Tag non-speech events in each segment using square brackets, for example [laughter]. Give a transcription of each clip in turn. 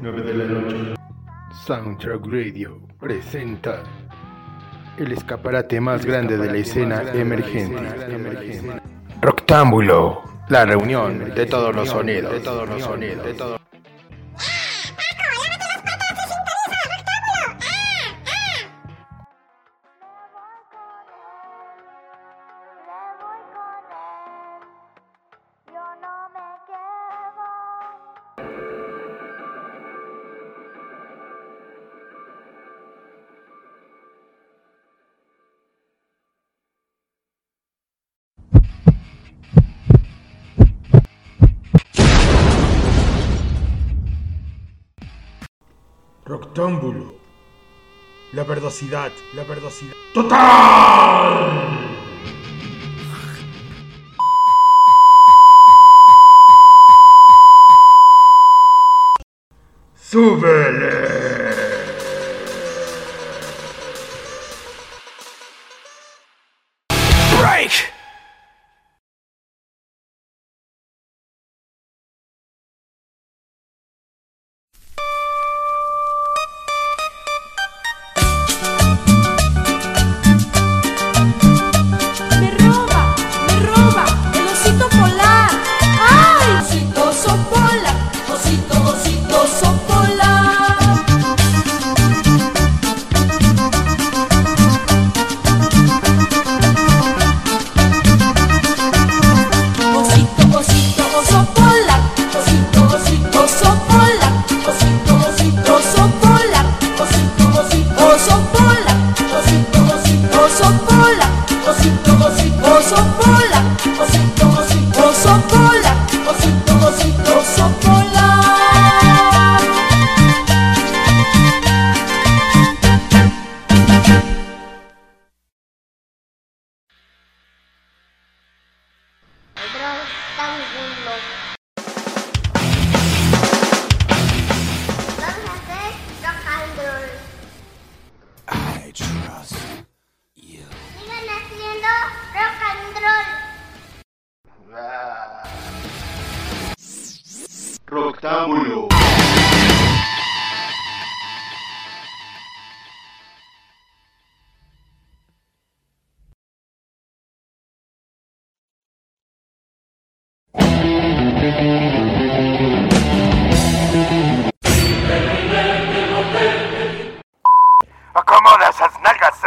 9 de la noche. Soundtrack Radio presenta el escaparate más grande de la escena emergente. Roctámbulo, la reunión de todos los sonidos, de todos los sonidos, de todos perdosidad, la perdosidad. ¡Total!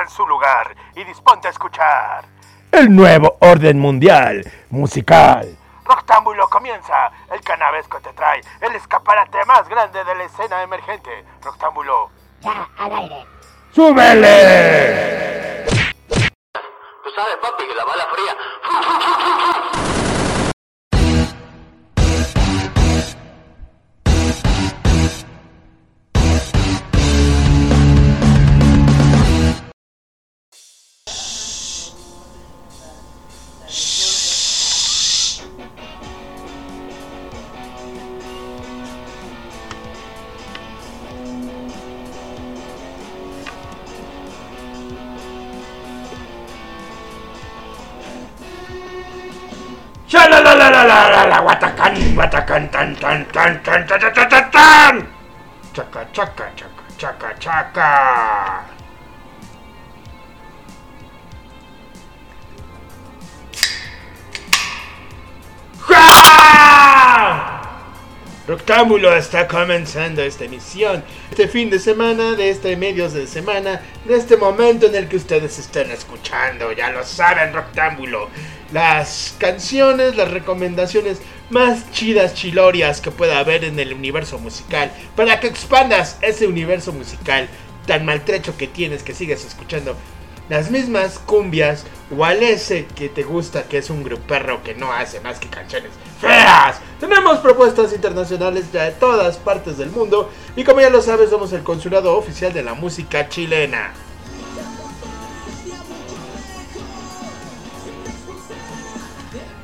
Su lugar y disponte a escuchar. El nuevo orden mundial musical. Roctámbulo comienza. El canavesco te trae el escaparate más grande de la escena emergente. Roctámbulo. ¡Súbele! Tú sabes, papi, que la bala fría. tan, tan, tan, tan, tan, tan, tan, tan. Chaca, chaca, chaca, chaca, chaca. Roctámbulo está comenzando esta emisión, este fin de semana, de este medios de semana, de este momento en el que ustedes están escuchando, ya lo saben, Roctámbulo. Las canciones, las recomendaciones más chidas, chilorias que pueda haber en el universo musical, para que expandas ese universo musical tan maltrecho que tienes, que sigues escuchando las mismas cumbias o al ese que te gusta que es un gruperro que no hace más que canciones feas. Tenemos propuestas internacionales ya de todas partes del mundo y como ya lo sabes somos el consulado oficial de la música chilena.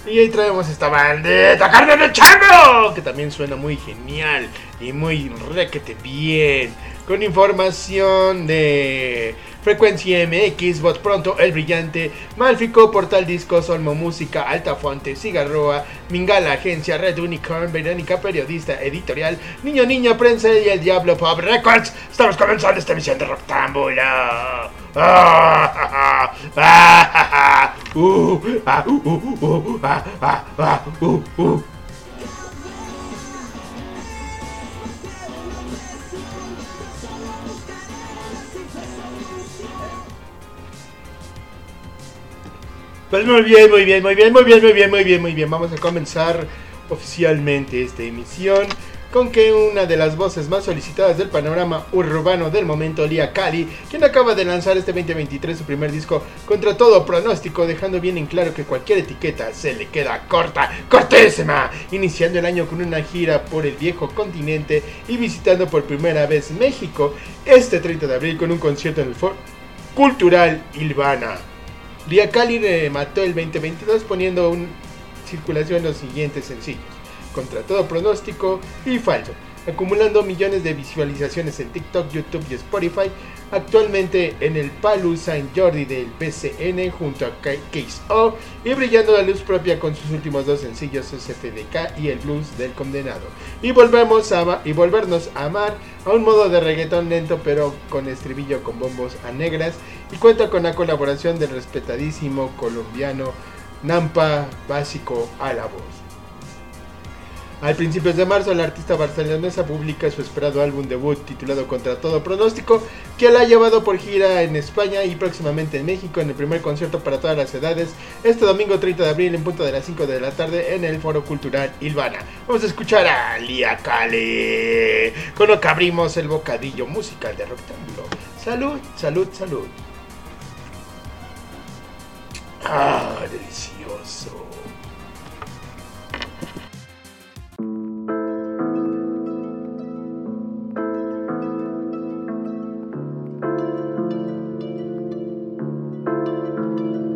Y ahí traemos esta bandeta, carne de chango, que también suena muy genial y muy requete bien. Con información de Frecuencia MX, Voz Pronto, El Brillante, Malfico, Portal Discos, Olmo Música, Altafonte, Cigarroa, Mingala Agencia, Red Unicorn, Verónica Periodista, Editorial, Niño Niño, Prensa y El Diablo Pop Records. Estamos comenzando esta emisión de. Ah, ah, ah, ah, uh, ah, uh, uh, Pues muy bien, muy bien, muy bien, muy bien, muy bien, muy bien, muy bien. Vamos a comenzar oficialmente esta emisión con que una de las voces más solicitadas del panorama urbano del momento, Lia Kali, quien acaba de lanzar este 2023 su primer disco contra todo pronóstico, dejando bien en claro que cualquier etiqueta se le queda corta, cortésima, iniciando el año con una gira por el viejo continente y visitando por primera vez México este 30 de abril con un concierto en el Foro Cultural Ilvana. Lia Kali remató el 2022 poniendo en circulación los siguientes sencillos contra todo pronóstico y falso, acumulando millones de visualizaciones en TikTok, YouTube y Spotify, actualmente en el Palu Saint Jordi del PCN junto a Case O y brillando la luz propia con sus últimos dos sencillos SFDK y el Blues del Condenado. Y volvemos a y volvernos a amar a un modo de reggaetón lento pero con estribillo con bombos a negras y cuenta con la colaboración del respetadísimo colombiano Nampa Básico a la voz. Al principios de marzo, la artista barcelonesa publica su esperado álbum debut titulado Contra todo pronóstico, que la ha llevado por gira en España y próximamente en México en el primer concierto para todas las edades, este domingo 30 de abril en punto de las 5 de la tarde en el Foro Cultural Ilvana. Vamos a escuchar a Lia Kale, con lo que abrimos el bocadillo musical de Rectángulo. Salud, salud, salud. Ah, delicioso.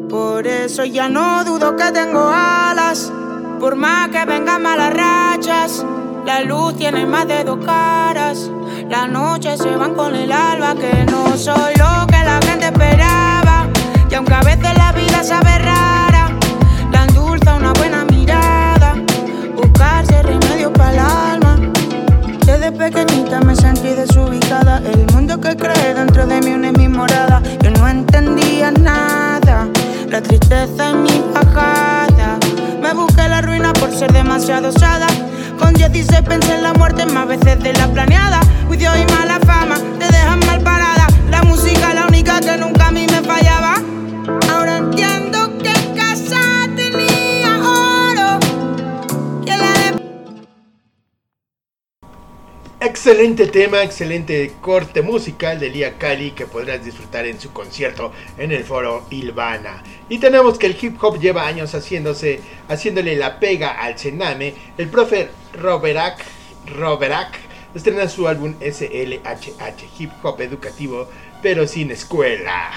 Por eso ya no dudo que tengo alas. Por más que vengan malas rachas, la luz tiene más de dos caras. Las noches se van con el alba, que no soy lo que la gente esperaba. Y aunque a veces la vida sabe rara, la endulza una buena mirada. Buscarse remedios para el alma. Desde pequeñita me sentí desubicada. El mundo que cree dentro de mí una es mi morada. Yo no entendía nada. La tristeza en mi bajada. Me busqué la ruina por ser demasiado osada. Con 16 pensé en la muerte más veces de la planeada. Juicio y mala fama te dejan mal parada. La música la única que nunca a mí me fallaba. Excelente tema, excelente corte musical de Lia Kali que podrás disfrutar en su concierto en el foro Ilvana. Y tenemos que el hip hop lleva años haciéndose, haciéndole la pega al cename. El profe Roberak, Roberak estrena su álbum SLHH, hip hop educativo, pero sin escuela.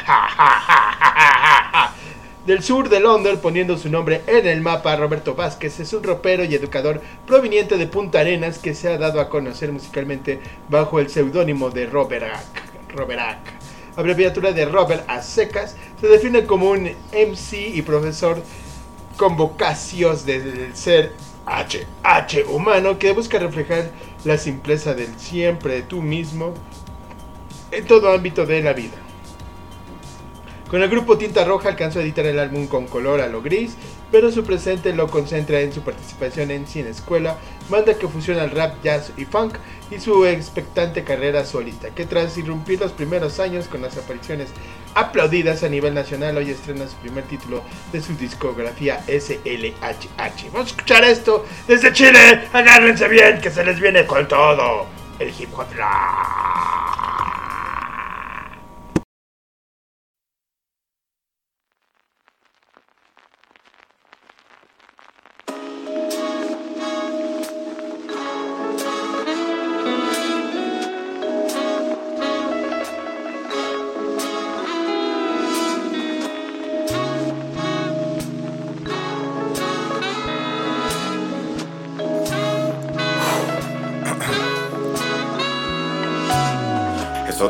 [laughs] Del sur de Londres, poniendo su nombre en el mapa, Roberto Vázquez es un ropero y educador proveniente de Punta Arenas que se ha dado a conocer musicalmente bajo el seudónimo de Roberak. Roberak. Abreviatura de Robert a secas, se define como un MC y profesor con vocacios del ser H, H humano que busca reflejar la simpleza del siempre tú mismo en todo ámbito de la vida. Con el grupo Tinta Roja alcanzó a editar el álbum con color a lo gris, pero su presente lo concentra en su participación en Cine Escuela, banda que fusiona el rap, jazz y funk, y su expectante carrera solista, que tras irrumpir los primeros años con las apariciones aplaudidas a nivel nacional, hoy estrena su primer título de su discografía SLHH. Vamos a escuchar esto desde Chile, agárrense bien que se les viene con todo el hip hop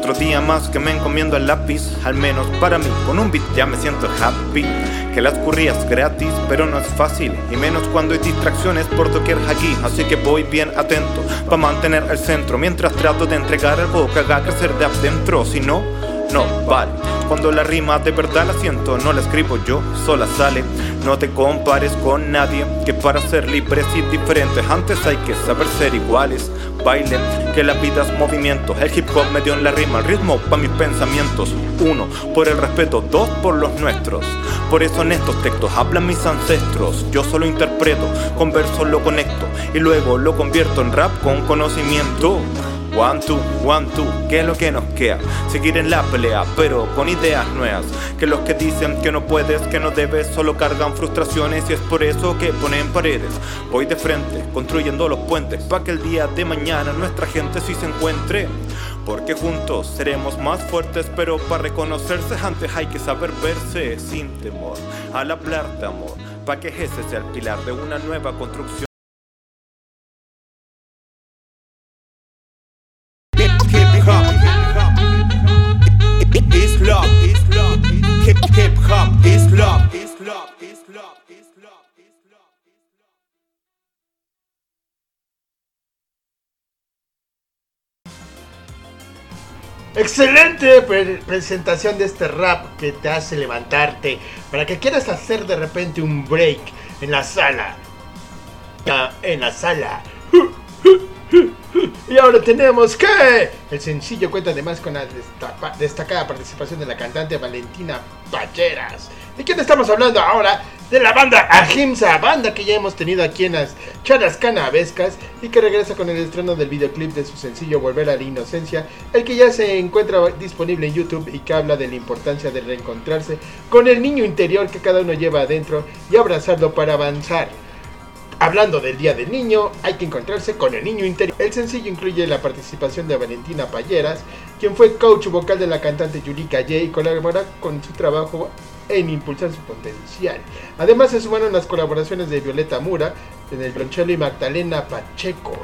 Otro día más que me encomiendo al lápiz, al menos para mí, con un beat ya me siento happy. Que las currías gratis, pero no es fácil, y menos cuando hay distracciones por doquier aquí. Así que voy bien atento, para mantener el centro, mientras trato de entregar algo que haga crecer de adentro. Si no, no vale. Cuando la rima de verdad la siento, no la escribo yo, sola sale. No te compares con nadie, que para ser libres y diferentes antes hay que saber ser iguales. Baile, que la vida es movimiento. El hip hop me dio en la rima el ritmo para mis pensamientos. Uno, por el respeto, dos, por los nuestros. Por eso en estos textos hablan mis ancestros. Yo solo interpreto, con versos lo conecto y luego lo convierto en rap con conocimiento. One, two, one, two, ¿qué es lo que nos queda? Seguir en la pelea, pero con ideas nuevas. Que los que dicen que no puedes, que no debes, solo cargan frustraciones y es por eso que ponen paredes. Voy de frente, construyendo los puentes, para que el día de mañana nuestra gente sí se encuentre. Porque juntos seremos más fuertes, pero para reconocerse antes hay que saber verse sin temor. Al hablar de amor, para que ese sea el pilar de una nueva construcción. Excelente pre- presentación de este rap que te hace levantarte para que quieras hacer de repente un break en la sala. Ya, En la sala. Y ahora tenemos que el sencillo cuenta además con la destacada participación de la cantante Valentina Pacheras. ¿De quién estamos hablando ahora? De la banda Ahimsa, banda que ya hemos tenido aquí en las charlas canavescas y que regresa con el estreno del videoclip de su sencillo Volver a la Inocencia, el que ya se encuentra disponible en YouTube y que habla de la importancia de reencontrarse con el niño interior que cada uno lleva adentro y abrazarlo para avanzar. Hablando del Día del Niño, hay que encontrarse con el niño interior. El sencillo incluye la participación de Valentina Payeras, quien fue coach vocal de la cantante Yurika J y colabora con su trabajo en impulsar su potencial. Además se sumaron las colaboraciones de Violeta Mura en el violonchelo y Magdalena Pacheco.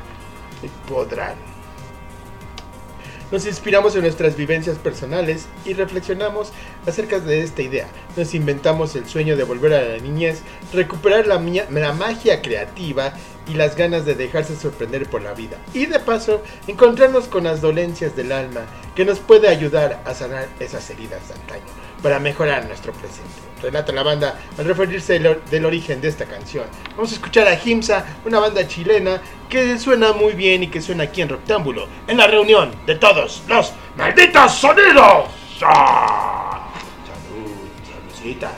Podrán. Nos inspiramos en nuestras vivencias personales y reflexionamos acerca de esta idea. Nos inventamos el sueño de volver a la niñez, recuperar la, magia creativa y las ganas de dejarse sorprender por la vida. Y de paso, encontrarnos con las dolencias del alma que nos puede ayudar a sanar esas heridas de antaño para mejorar nuestro presente. Relata la banda al referirse del, or- del origen de esta canción. Vamos a escuchar a Himsa, una banda chilena que suena muy bien y que suena aquí en Rectángulo, en la reunión de todos los malditos sonidos. ¡Ah! Salud, saludcita.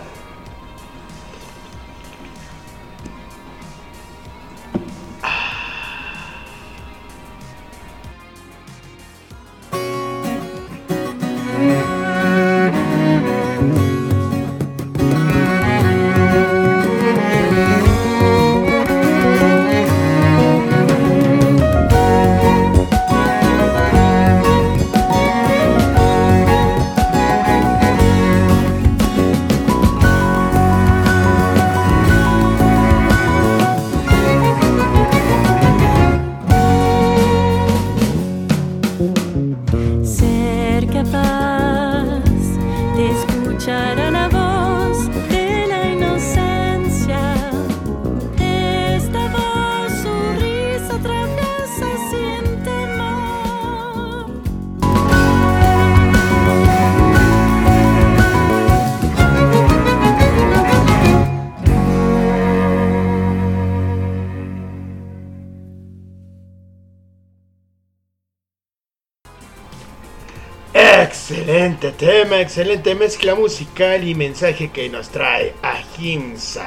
Tema, excelente mezcla musical y mensaje que nos trae Ahimsa.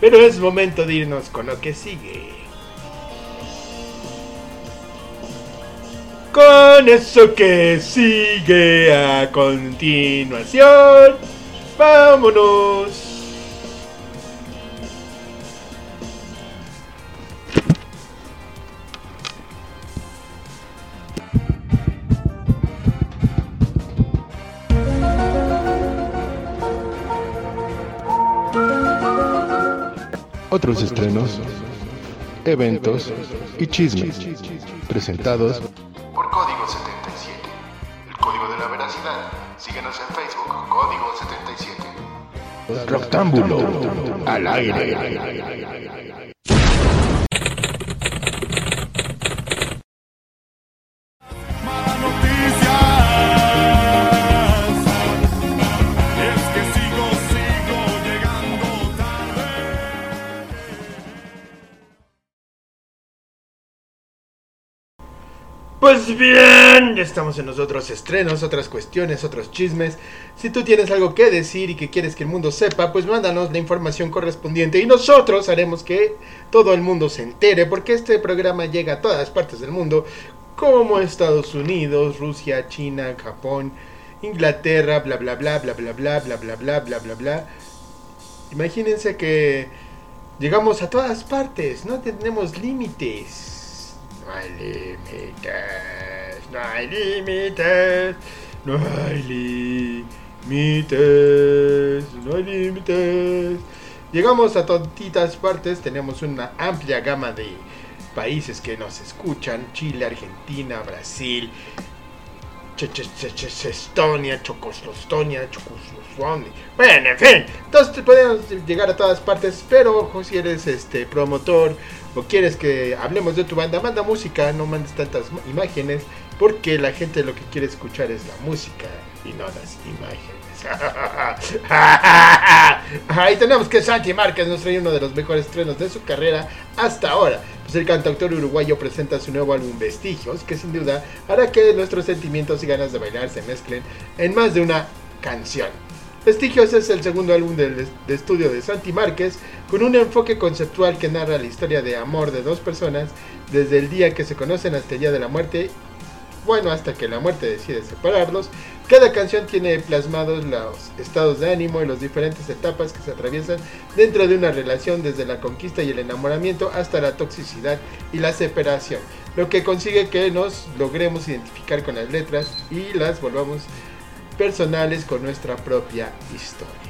Pero es momento de irnos con lo que sigue. Con eso que sigue a continuación, vámonos. otros estrenos, eventos y chismes presentados por Código 77. El Código de la Veracidad. Síguenos en Facebook, Código 77. Roctámbulo al aire. Pues bien, estamos en los otros estrenos, otras cuestiones, otros chismes. Si tú tienes algo que decir y que quieres que el mundo sepa, pues mándanos la información correspondiente y nosotros haremos que todo el mundo se entere porque este programa llega a todas partes del mundo, como Estados Unidos, Rusia, China, Japón, Inglaterra, bla bla bla bla bla bla bla bla bla bla bla bla. Imagínense que llegamos a todas partes, no tenemos límites. Hay límites, no hay límites, no hay límites, no hay límites. Llegamos a todas partes, tenemos una amplia gama de países que nos escuchan, Chile, Argentina, Brasil, Estonia, Chocoslostonia, Chocoslostonia. Bueno, en fin, entonces podemos llegar a todas partes, pero ojo si eres este promotor o quieres que hablemos de tu banda, manda música, no mandes tantas imágenes, porque la gente lo que quiere escuchar es la música y no las imágenes. [laughs] Ahí tenemos que Santi Márquez nos trae uno de los mejores estrenos de su carrera hasta ahora. Pues el cantautor uruguayo presenta su nuevo álbum Vestigios, que sin duda hará que nuestros sentimientos y ganas de bailar se mezclen en más de una canción. Vestigios es el segundo álbum del- de estudio de Santi Márquez, con un enfoque conceptual que narra la historia de amor de dos personas desde el día que se conocen hasta el día de la muerte bueno, hasta que la muerte decide separarlos. Cada canción tiene plasmados los estados de ánimo y las diferentes etapas que se atraviesan dentro de una relación, desde la conquista y el enamoramiento hasta la toxicidad y la separación, lo que consigue que nos logremos identificar con las letras y las volvamos personales con nuestra propia historia.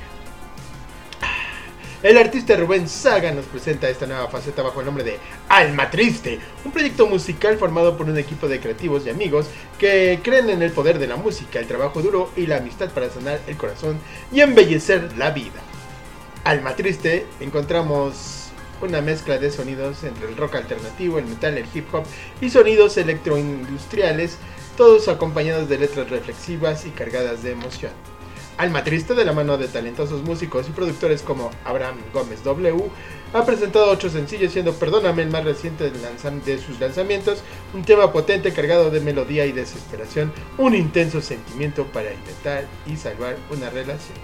El artista Rubén Saga nos presenta esta nueva faceta bajo el nombre de Alma Triste, un proyecto musical formado por un equipo de creativos y amigos que creen en el poder de la música, el trabajo duro y la amistad para sanar el corazón y embellecer la vida. Alma Triste encontramos una mezcla de sonidos entre el rock alternativo, el metal, el hip hop y sonidos electroindustriales, todos acompañados de letras reflexivas y cargadas de emoción. Alma Triste, de la mano de talentosos músicos y productores como Abraham Gómez W, ha presentado ocho sencillos, siendo Perdóname el más reciente de, sus lanzamientos, un tema potente cargado de melodía y desesperación, un intenso sentimiento para inventar y salvar una relación.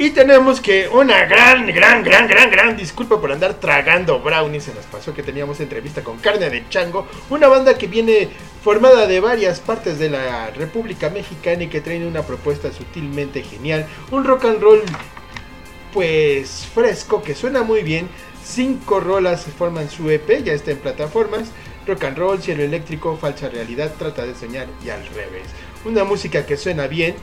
Y tenemos que una gran, gran, gran, gran, gran disculpa por andar tragando brownies. Se nos pasó que teníamos entrevista con Carne de Chango, una banda que viene formada de varias partes de la República Mexicana y que trae una propuesta sutilmente genial. Un rock and roll, pues fresco, que suena muy bien. Cinco rolas forman su EP, ya está en plataformas. Rock and roll, cielo eléctrico, falsa realidad, trata de soñar y al revés. Una música que suena bien,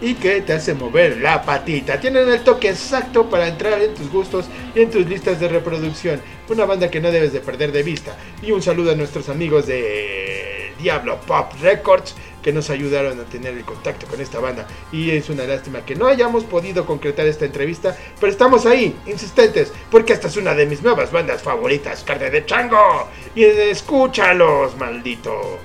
y que te hace mover la patita. Tienen el toque exacto para entrar en tus gustos y en tus listas de reproducción. Una banda que no debes de perder de vista. Y un saludo a nuestros amigos de Diablo Pop Records que nos ayudaron a tener el contacto con esta banda. Y es una lástima que no hayamos podido concretar esta entrevista, pero estamos ahí, insistentes, porque esta es una de mis nuevas bandas favoritas, Carne de Chango. Y escúchalos, maldito.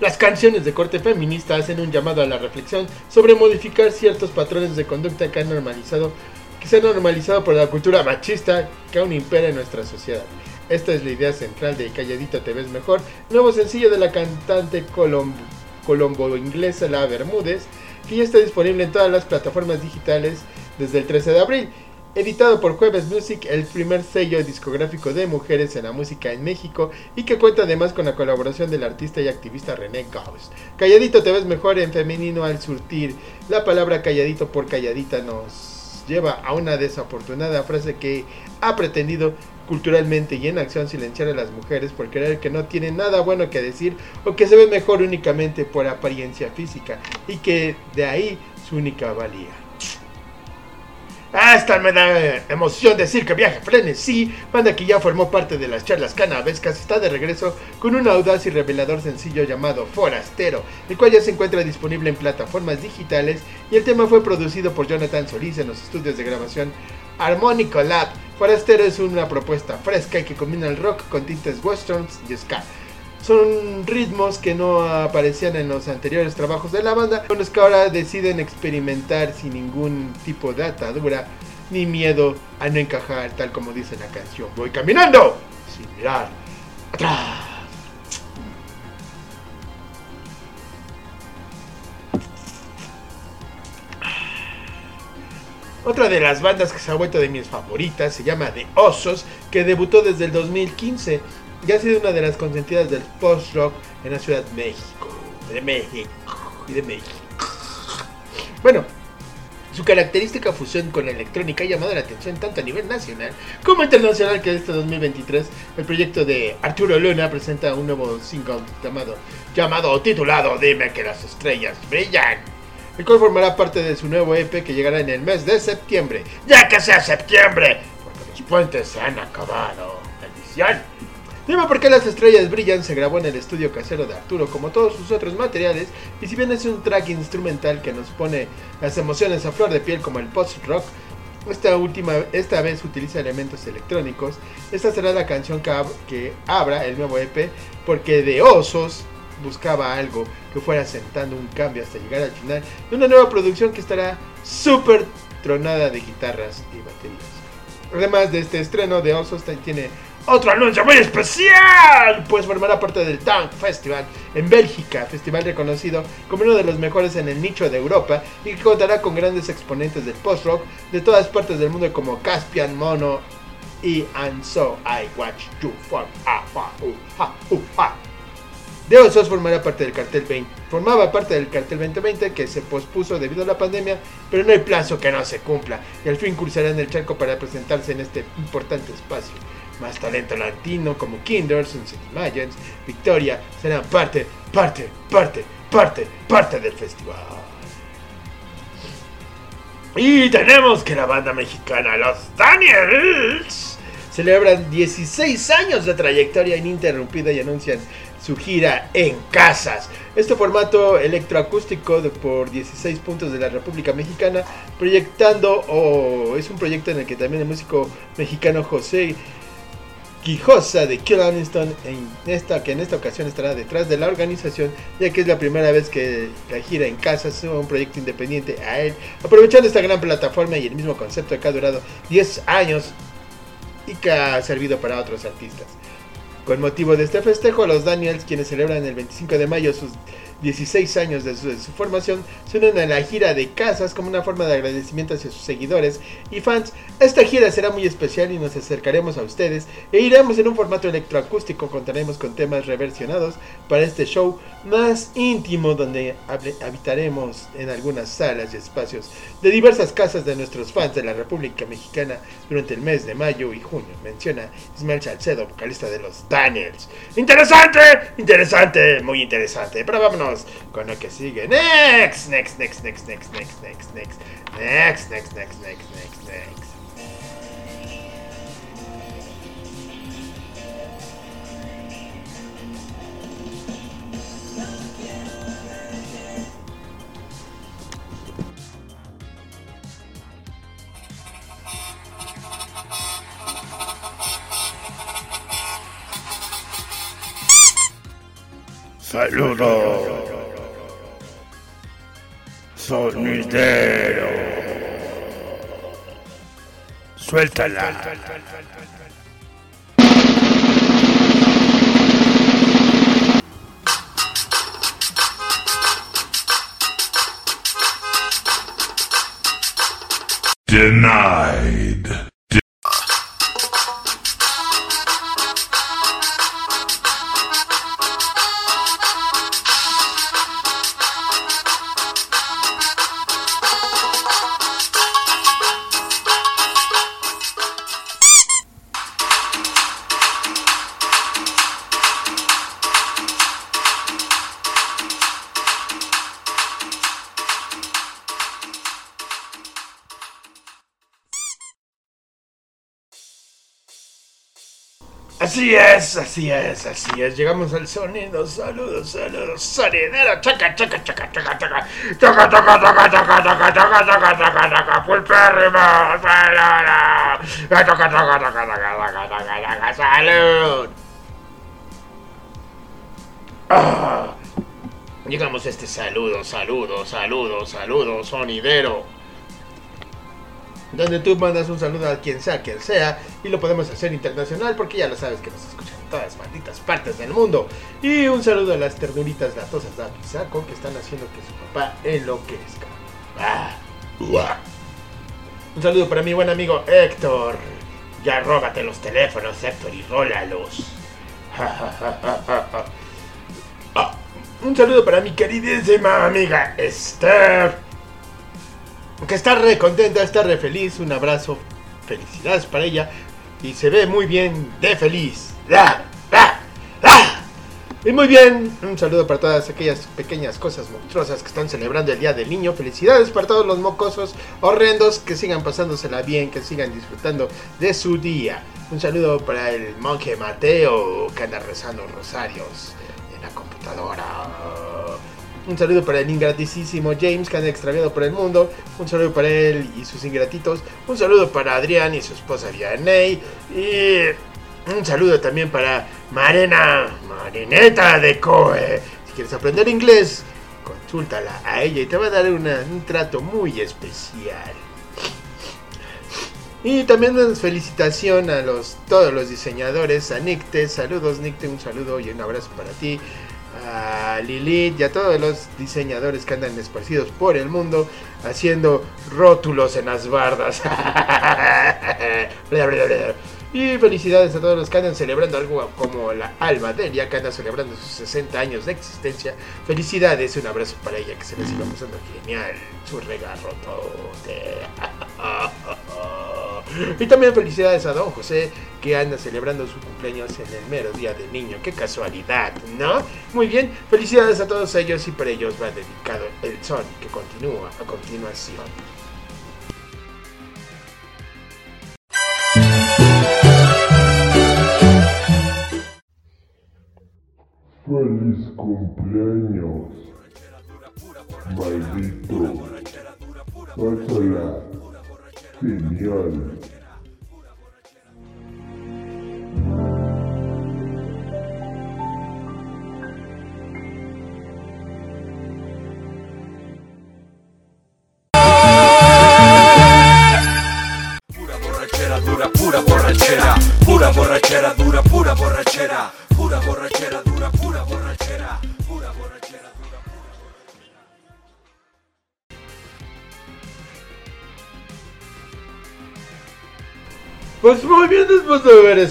Las canciones de corte feminista hacen un llamado a la reflexión sobre modificar ciertos patrones de conducta que han normalizado, que se han normalizado por la cultura machista que aún impera en nuestra sociedad. Esta es la idea central de Calladito te ves mejor, nuevo sencillo de la cantante colombo, colombo-inglesa La Bermúdez, que ya está disponible en todas las plataformas digitales desde el 13 de abril. Editado por Jueves Music, el primer sello discográfico de mujeres en la música en México y que cuenta además con la colaboración del artista y activista René Gauss. Calladito te ves mejor en femenino al surtir. La palabra calladito por calladita nos lleva a una desafortunada frase que ha pretendido culturalmente y en acción silenciar a las mujeres por creer que no tienen nada bueno que decir o que se ven mejor únicamente por apariencia física y que de ahí su única valía. Hasta me da emoción decir que Viaje Frenesí, banda que ya formó parte de las charlas canavescas, está de regreso con un audaz y revelador sencillo llamado Forastero, el cual ya se encuentra disponible en plataformas digitales y el tema fue producido por Jonathan Solís en los estudios de grabación Harmonico Lab. Forastero es una propuesta fresca que combina el rock con tintes westerns y ska. Son ritmos que no aparecían en los anteriores trabajos de la banda, con los que ahora deciden experimentar sin ningún tipo de atadura ni miedo a no encajar, tal como dice la canción. Voy caminando sin mirar atrás. Otra de las bandas que se ha vuelto de mis favoritas se llama The Osos, que debutó desde el 2015 y ha sido una de las consentidas del post-rock en la Ciudad de México. De México y de México. Bueno, su característica fusión con la electrónica ha llamado la atención tanto a nivel nacional como internacional que este 2023 el proyecto de Arturo Luna presenta un nuevo single llamado, llamado titulado Dime que las estrellas brillan el cual formará parte de su nuevo EP que llegará en el mes de septiembre. ¡Ya que sea septiembre! Porque los puentes se han acabado. Bendición. Dime por qué las estrellas brillan se grabó en el estudio casero de Arturo como todos sus otros materiales y si bien es un track instrumental que nos pone las emociones a flor de piel como el post-rock, esta última, esta vez utiliza elementos electrónicos. Esta será la canción que, ab- que abra el nuevo EP porque de osos buscaba algo que fuera sentando un cambio hasta llegar al final de una nueva producción que estará súper tronada de guitarras y baterías. Además de este estreno de Osos tiene otro anuncio muy especial, pues formará parte del Tank Festival en Bélgica, festival reconocido como uno de los mejores en el nicho de Europa y que contará con grandes exponentes del post-rock de todas partes del mundo como Caspian, Mono y And So I Watch You From Ah, ah, uh, ah, formará parte del cartel 20. Formaba parte del cartel 2020 que se pospuso debido a la pandemia, pero no hay plazo que no se cumpla y al fin cruzará en el charco para presentarse en este importante espacio. Más talento latino como Kinder, Sunset Imagines, Victoria serán parte, parte, parte, parte, parte del festival. Y tenemos que la banda mexicana Los Daniels celebran 16 años de trayectoria ininterrumpida y anuncian su gira en casas. Este formato electroacústico de por 16 puntos de la República Mexicana, proyectando, o es un proyecto en el que también el músico mexicano José Quijosa de Kill Aniston, en esta, que en esta ocasión estará detrás de la organización, ya que es la primera vez que la gira en casa es un proyecto independiente a él, aprovechando esta gran plataforma y el mismo concepto que ha durado 10 años y que ha servido para otros artistas. Con motivo de este festejo, los Daniels, quienes celebran el 25 de mayo sus 16 años de su, de formación, se unen a la gira de casas como una forma de agradecimiento hacia sus seguidores y fans. Esta gira será muy especial y nos acercaremos a ustedes e iremos en un formato electroacústico. Contaremos con temas reversionados para este show más íntimo donde hab- habitaremos en algunas salas y espacios de diversas casas de nuestros fans de la República Mexicana durante el mes de mayo y junio. Menciona Ismael Salcedo, vocalista de los Daniels. Interesante, interesante, muy interesante. Pero vámonos con lo que sigue. Next, next, next, next, next, next, next, next, next, next, next, next, next, next. Saludo. Sonidero. Suéltala. Denied. Así es, así es, así es. Llegamos al sonido. Saludos, saludos. Sonidero. Chaca, chaca, chaca, chaca, chaca. Chaca, chaca, chaca, chaca, chaca, chaca, chaca, chaca, chaca. Pulpérrimo. Salud. Chaca, chaca, chaca, chaca, chaca, chaca. Salud. Ah. Llegamos a este saludo, saludo, saludo, saludo, sonidero. Donde tú mandas un saludo a quien sea, quien sea, y lo podemos hacer internacional porque ya lo sabes que nos escuchan en todas malditas partes del mundo. Y un saludo a las ternuritas latosas de Apisaco que están haciendo que su papá enloquezca. Ah. Un saludo para mi buen amigo Héctor. Ya róbate los teléfonos, Héctor, y rólalos. Ah, Un saludo para mi queridísima amiga Esther. Que está re contenta, está re feliz. Un abrazo. Felicidades para ella. Y se ve muy bien de feliz. Y muy bien, un saludo para todas aquellas pequeñas cosas monstruosas que están celebrando el Día del Niño. Felicidades para todos los mocosos horrendos que sigan pasándosela bien, que sigan disfrutando de su día. Un saludo para el monje Mateo que anda rezando rosarios en la computadora. Un saludo para el ingratísimo James que anda extraviado por el mundo. Un saludo para él y sus ingratitos. Un saludo para Adrián y su esposa Vianney. Y un saludo también para Marena, Marineta de Coe. Si quieres aprender inglés, consúltala a ella y te va a dar un trato muy especial. Y también una felicitación a los, todos los diseñadores, a Nicte, saludos Nicte, un saludo y un abrazo para ti, a Lilith y a todos los diseñadores que andan esparcidos por el mundo haciendo rótulos en las bardas. [laughs] Y felicidades a todos los que andan celebrando algo como la Alma Delia, que anda celebrando sus 60 años de existencia. Felicidades, un abrazo para ella, que se la siga pasando genial. Su regarrotote. [laughs] Y también felicidades a don José, que anda celebrando su cumpleaños en el mero día del niño. Qué casualidad, ¿no? Muy bien, felicidades a todos ellos y por ellos va dedicado el son que continúa a continuación. Feliz cumpleaños, maldito. Pásala genial.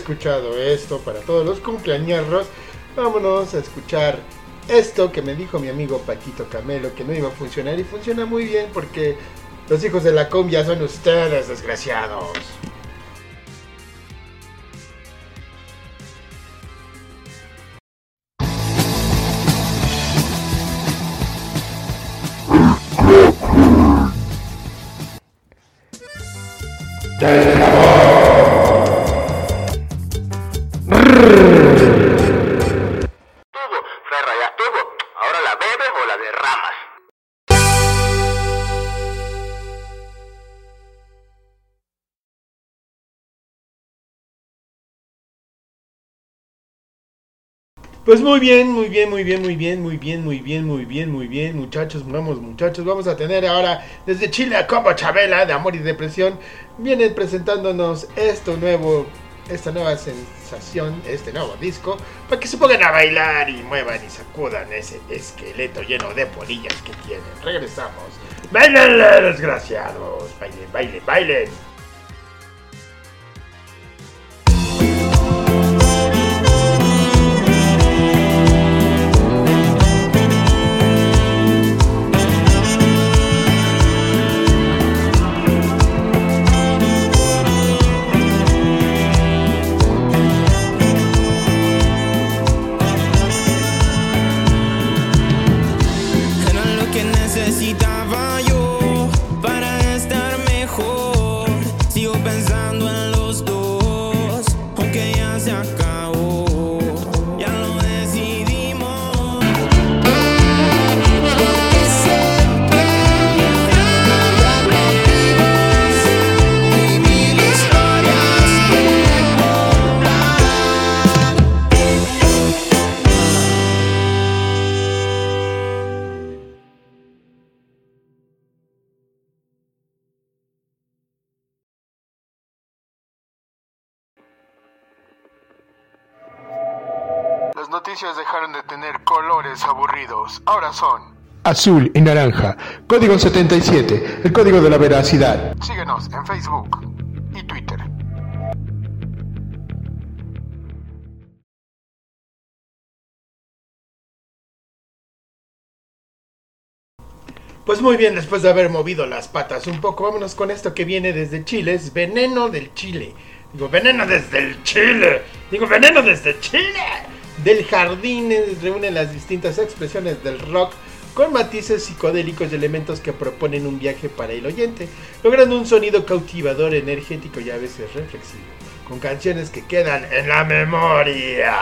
Escuchado esto para todos los cumpleañeros, vámonos a escuchar esto que me dijo mi amigo Paquito Camelo que no iba a funcionar y funciona muy bien porque los hijos de la cumbia son ustedes, desgraciados. Pues muy bien, muy bien, muy bien, muy bien, muy bien, muy bien, muy bien, muy bien, muchachos, vamos, muchachos, vamos a tener ahora desde Chile a Combo Chabela de Amor y Depresión, vienen presentándonos esto nuevo, esta nueva sensación, este nuevo disco, para que se pongan a bailar y muevan y sacudan ese esqueleto lleno de polillas que tienen. Regresamos. ¡Bailen, desgraciados! ¡Bailen, bailen, bailen! Dejaron de tener colores aburridos. Ahora son Azul y naranja. Código 77, el código de la veracidad. Síguenos en Facebook y Twitter. Pues muy bien, después de haber movido las patas un poco, vámonos con esto que viene desde Chile. Es Veneno del Chile. Digo, Veneno desde el Chile. Digo, Veneno desde Chile. Del jardín eh, reúne las distintas expresiones del rock con matices psicodélicos y elementos que proponen un viaje para el oyente, logrando un sonido cautivador, energético y a veces reflexivo, con canciones que quedan en la memoria.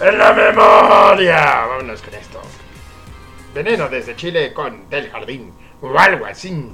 En la memoria. Vámonos con esto. Veneno desde Chile con Del Jardín o algo así.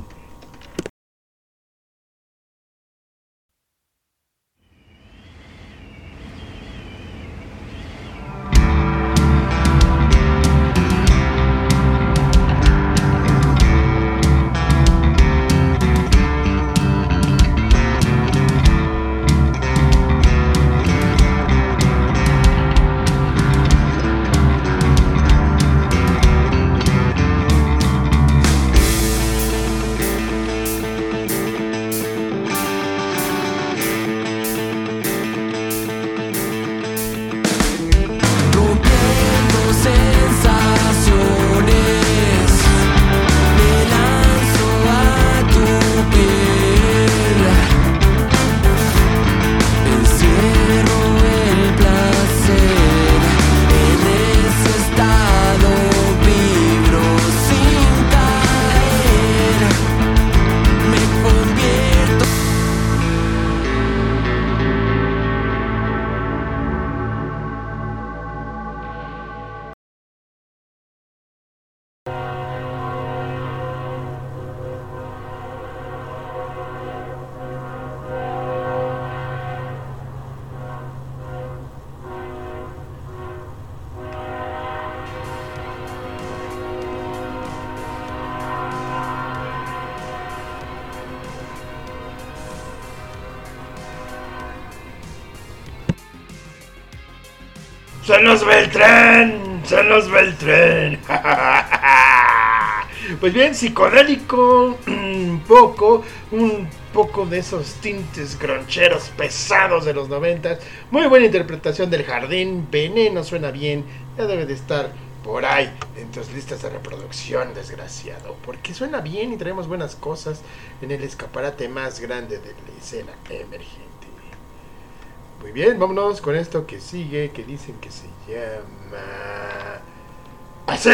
Nos va el tren! ¡Se nos va el tren! [laughs] Pues bien, psicodélico, un poco, un poco de esos tintes groncheros pesados de los noventas. Muy buena interpretación del jardín, veneno suena bien, ya debe de estar por ahí en tus listas de reproducción, desgraciado. Porque suena bien y traemos buenas cosas en el escaparate más grande de la escena emergente. Muy bien, vámonos con esto que sigue, que dicen que se llama... ¡Así!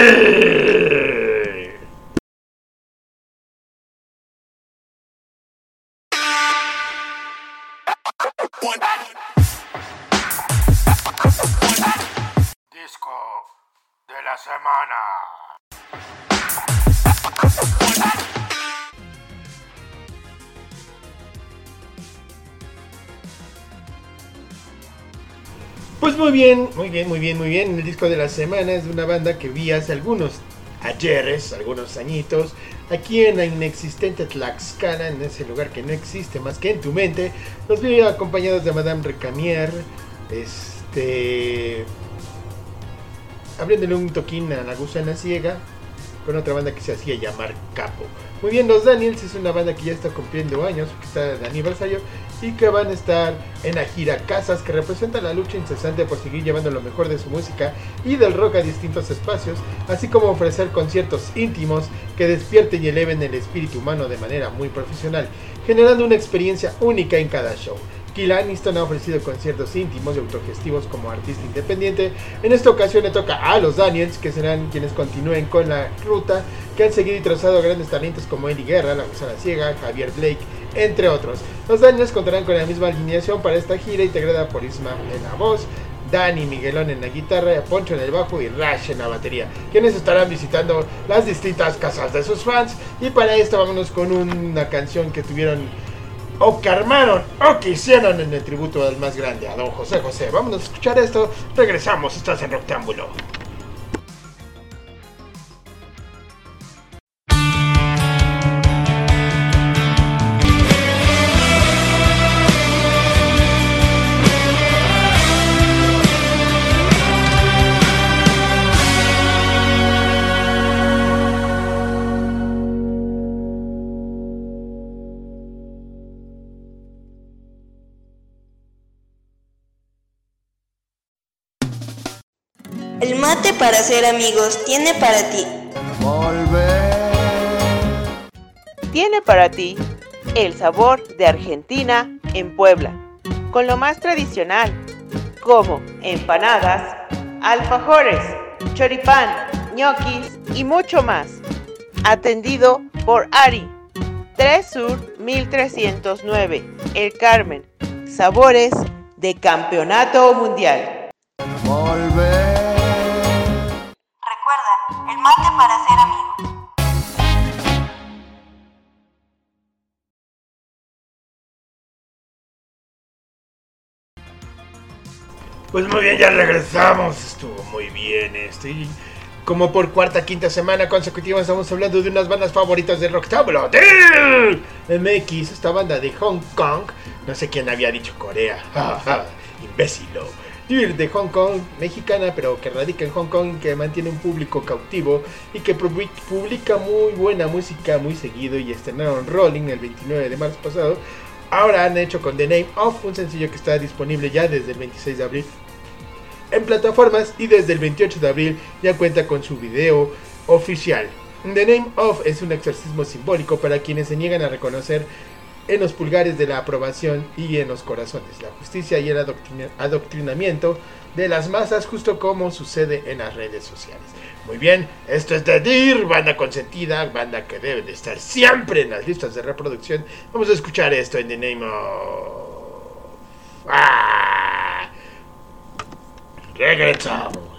Disco de la semana. Pues muy bien, muy bien, muy bien, muy bien. El disco de la semana es de una banda que vi hace algunos ayeres, algunos añitos, aquí en la inexistente Tlaxcala, en ese lugar que no existe más que en tu mente. Los vi acompañados de Madame Recamier, este. abriéndole un toquín a la gusana ciega con otra banda que se hacía llamar Capo. Muy bien, los Daniels es una banda que ya está cumpliendo años, que está de aniversario y que van a estar en la gira Casas, que representa la lucha incesante por seguir llevando lo mejor de su música y del rock a distintos espacios, así como ofrecer conciertos íntimos que despierten y eleven el espíritu humano de manera muy profesional, generando una experiencia única en cada show. Kill Aniston ha ofrecido conciertos íntimos y autogestivos como artista independiente. En esta ocasión le toca a los Daniels, que serán quienes continúen con la ruta, que han seguido y trazado grandes talentos como Eddie Guerra, La Gusana Ciega, Javier Blake, entre otros. Los Daniels contarán con la misma alineación para esta gira, integrada por Isma en la voz, Dani Miguelón en la guitarra, Poncho en el bajo y Rash en la batería, quienes estarán visitando las distintas casas de sus fans. Y para esto vámonos con una canción que tuvieron o que armaron o que hicieron en el tributo al más grande, a don José José. Vámonos a escuchar esto, regresamos, estás en Rectángulo. El mate para ser amigos tiene para ti. Tiene para ti el sabor de Argentina en Puebla, con lo más tradicional, como empanadas, alfajores, choripán, ñoquis y mucho más. Atendido por Ari, 3 Sur 1309, El Carmen. Sabores de Campeonato Mundial. Mate para ser amigos. Pues muy bien, ya regresamos. Estuvo muy bien esto. Y como por cuarta, quinta semana consecutiva estamos hablando de unas bandas favoritas de rock tablo. ¡Del! MX, esta banda de Hong Kong. No sé quién había dicho Corea. [laughs] Imbécilo. De Hong Kong, mexicana, pero que radica en Hong Kong, que mantiene un público cautivo y que publi- publica muy buena música muy seguido y estrenaron Rolling el 29 de marzo pasado. Ahora han hecho con The Name of un sencillo que está disponible ya desde el 26 de abril en plataformas y desde el 28 de abril ya cuenta con su video oficial. The Name of es un exorcismo simbólico para quienes se niegan a reconocer en los pulgares de la aprobación y en los corazones la justicia y el adoctrina- adoctrinamiento de las masas justo como sucede en las redes sociales. Muy bien, esto es The Dir, banda consentida, banda que debe de estar siempre en las listas de reproducción. Vamos a escuchar esto en The Name of... ¡Ah! Regresamos.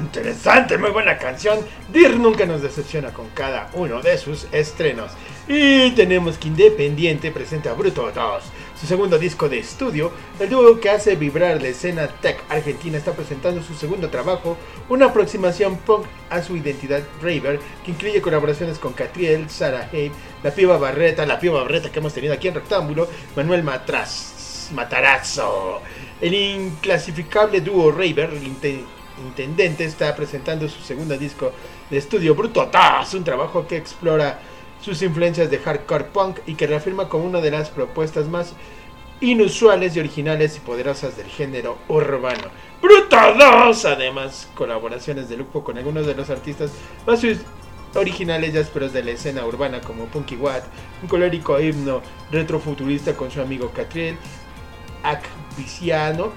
Interesante, muy buena canción. Dir nunca nos decepciona con cada uno de sus estrenos. Y tenemos que Independiente presenta Bruto 2, su segundo disco de estudio. El dúo que hace vibrar la escena tech argentina está presentando su segundo trabajo, una aproximación punk a su identidad raver, que incluye colaboraciones con Catriel, Sarah Hay, La Piba Barreta, La Piba Barreta que hemos tenido aquí en Rectángulo, Manuel Matraz, Matarazzo. El inclasificable dúo raver, Intendente está presentando su segundo disco de estudio Bruto Das, un trabajo que explora sus influencias de hardcore punk y que reafirma como una de las propuestas más inusuales y originales y poderosas del género urbano. Bruto 2, además colaboraciones de lujo con algunos de los artistas más originales y ásperos de la escena urbana como Punky Watt, un colérico himno retrofuturista con su amigo Catriel, Acviciano,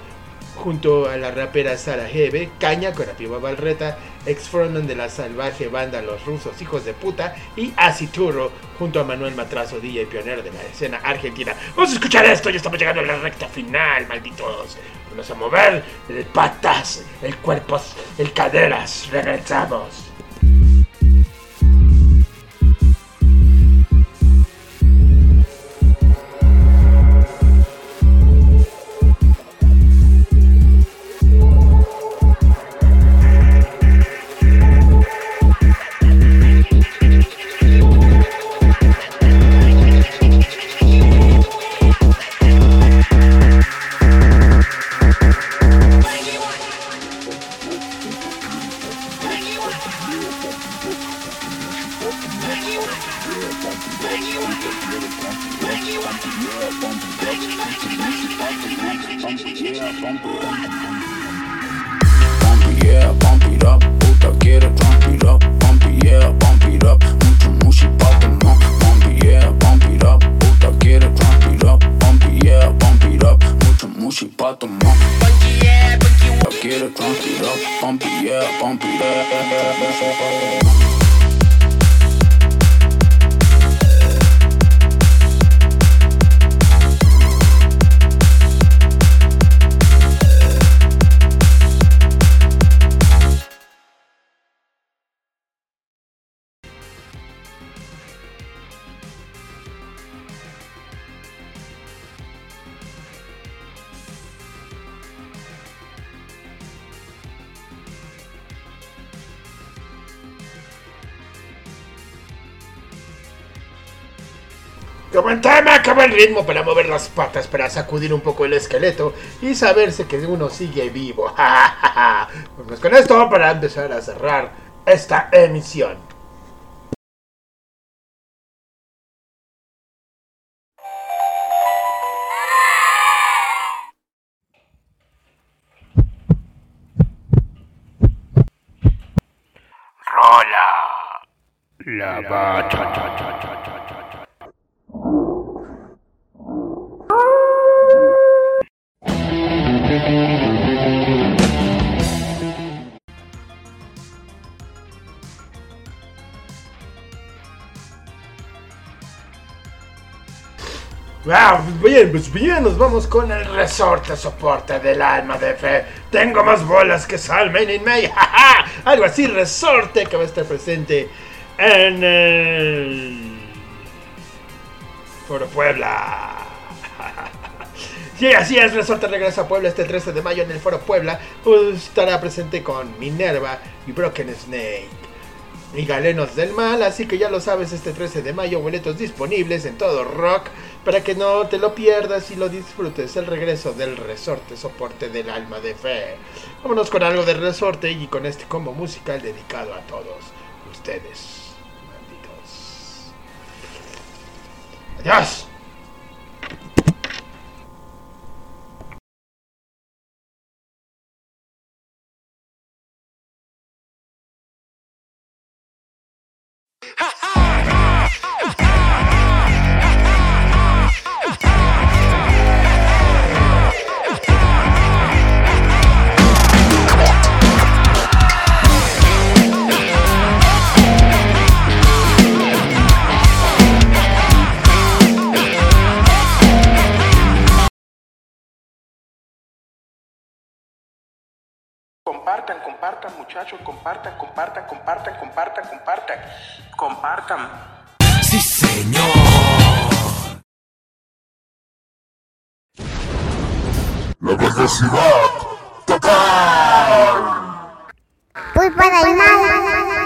junto a la rapera Sara Hebe, Caña con la piba Barreta, ex frontman de la salvaje banda Los Rusos Hijos de Puta y Aciturro junto a Manuel Matrazo, DJ pionero de la escena argentina. Vamos a escuchar esto, ya estamos llegando a la recta final, malditos. Vamos a mover el patas, el cuerpo, el caderas, regresamos. ¡Qué buen ritmo para mover las patas, para sacudir un poco el esqueleto y saberse que uno sigue vivo! [laughs] Pues con esto para empezar a cerrar esta emisión. Rola. La bacha. Ah, bien, pues bien, nos vamos con el resorte soporte del alma de fe. Tengo más bolas que Salmen in May. [laughs] Algo así, resorte que va a estar presente en el Foro Puebla. [laughs] Sí, así es, Resorte regresa a Puebla este 13 de mayo en el Foro Puebla. Pues estará presente con Minerva y Broken Snake. Y Galenos del Mal, así que ya lo sabes, este 13 de mayo, boletos disponibles en todo rock para que no te lo pierdas y lo disfrutes. El regreso del resorte, soporte del alma de fe. Vámonos con algo de resorte y con este combo musical dedicado a todos ustedes, malditos. Adiós. Muchachos, compartan, compartan, compartan, compartan, compartan, compartan. Sí, señor. La velocidad total. Del mal.